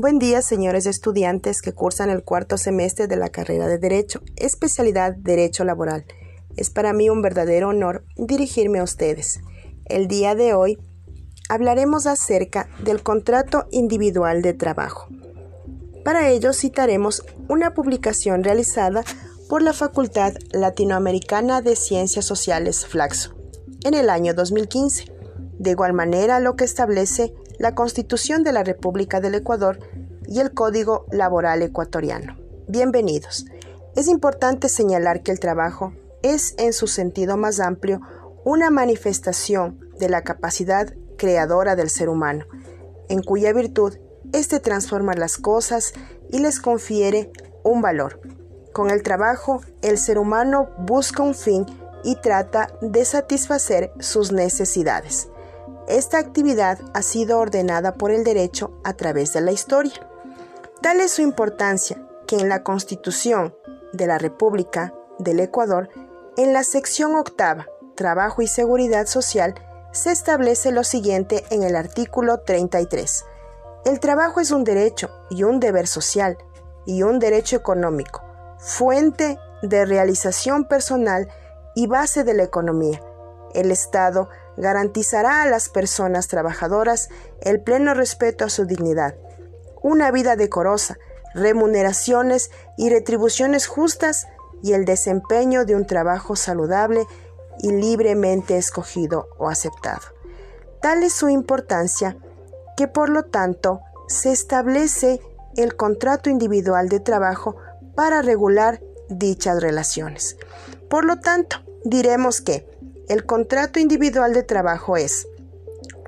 Buen día, señores estudiantes que cursan el cuarto semestre de la carrera de Derecho, especialidad Derecho Laboral. Es para mí un verdadero honor dirigirme a ustedes. El día de hoy hablaremos acerca del contrato individual de trabajo. Para ello citaremos una publicación realizada por la Facultad Latinoamericana de Ciencias Sociales Flaxo en el año 2015. De igual manera, lo que establece la Constitución de la República del Ecuador y el Código Laboral Ecuatoriano. Bienvenidos. Es importante señalar que el trabajo es, en su sentido más amplio, una manifestación de la capacidad creadora del ser humano, en cuya virtud éste transforma las cosas y les confiere un valor. Con el trabajo, el ser humano busca un fin y trata de satisfacer sus necesidades. Esta actividad ha sido ordenada por el derecho a través de la historia. Tal es su importancia que en la Constitución de la República del Ecuador, en la sección octava, Trabajo y Seguridad Social, se establece lo siguiente en el artículo 33. El trabajo es un derecho y un deber social y un derecho económico, fuente de realización personal y base de la economía. El Estado garantizará a las personas trabajadoras el pleno respeto a su dignidad, una vida decorosa, remuneraciones y retribuciones justas y el desempeño de un trabajo saludable y libremente escogido o aceptado. Tal es su importancia que por lo tanto se establece el contrato individual de trabajo para regular dichas relaciones. Por lo tanto, diremos que el contrato individual de trabajo es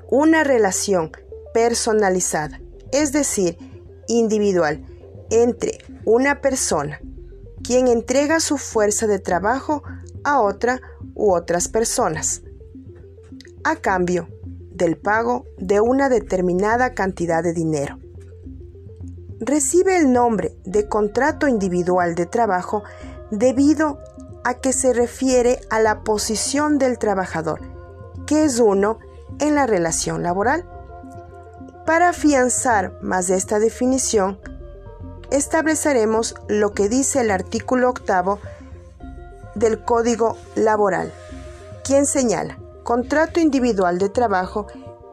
una relación personalizada, es decir, individual, entre una persona, quien entrega su fuerza de trabajo a otra u otras personas, a cambio del pago de una determinada cantidad de dinero. Recibe el nombre de contrato individual de trabajo debido a que se refiere a la posición del trabajador, que es uno en la relación laboral. Para afianzar más esta definición, estableceremos lo que dice el artículo octavo del Código Laboral, quien señala, contrato individual de trabajo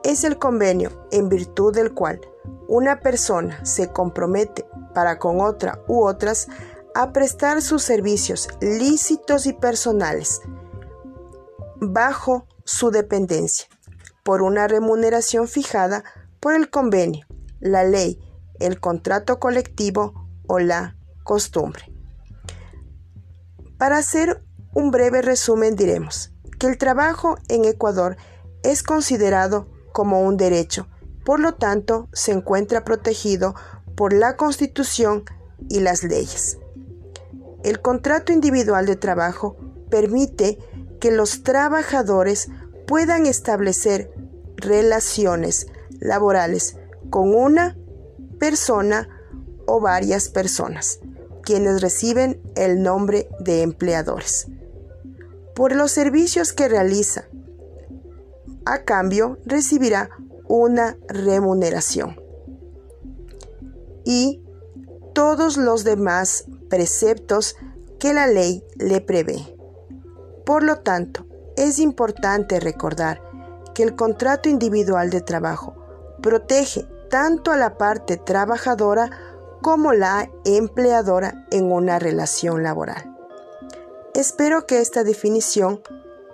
es el convenio en virtud del cual una persona se compromete para con otra u otras a prestar sus servicios lícitos y personales bajo su dependencia por una remuneración fijada por el convenio, la ley, el contrato colectivo o la costumbre. Para hacer un breve resumen diremos que el trabajo en Ecuador es considerado como un derecho, por lo tanto se encuentra protegido por la Constitución y las leyes. El contrato individual de trabajo permite que los trabajadores puedan establecer relaciones laborales con una persona o varias personas, quienes reciben el nombre de empleadores. Por los servicios que realiza, a cambio recibirá una remuneración. Y todos los demás preceptos que la ley le prevé. Por lo tanto, es importante recordar que el contrato individual de trabajo protege tanto a la parte trabajadora como la empleadora en una relación laboral. Espero que esta definición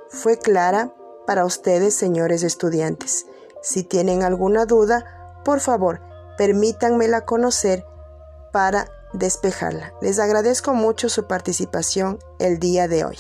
fue clara para ustedes, señores estudiantes. Si tienen alguna duda, por favor, permítanmela conocer para despejarla. Les agradezco mucho su participación el día de hoy.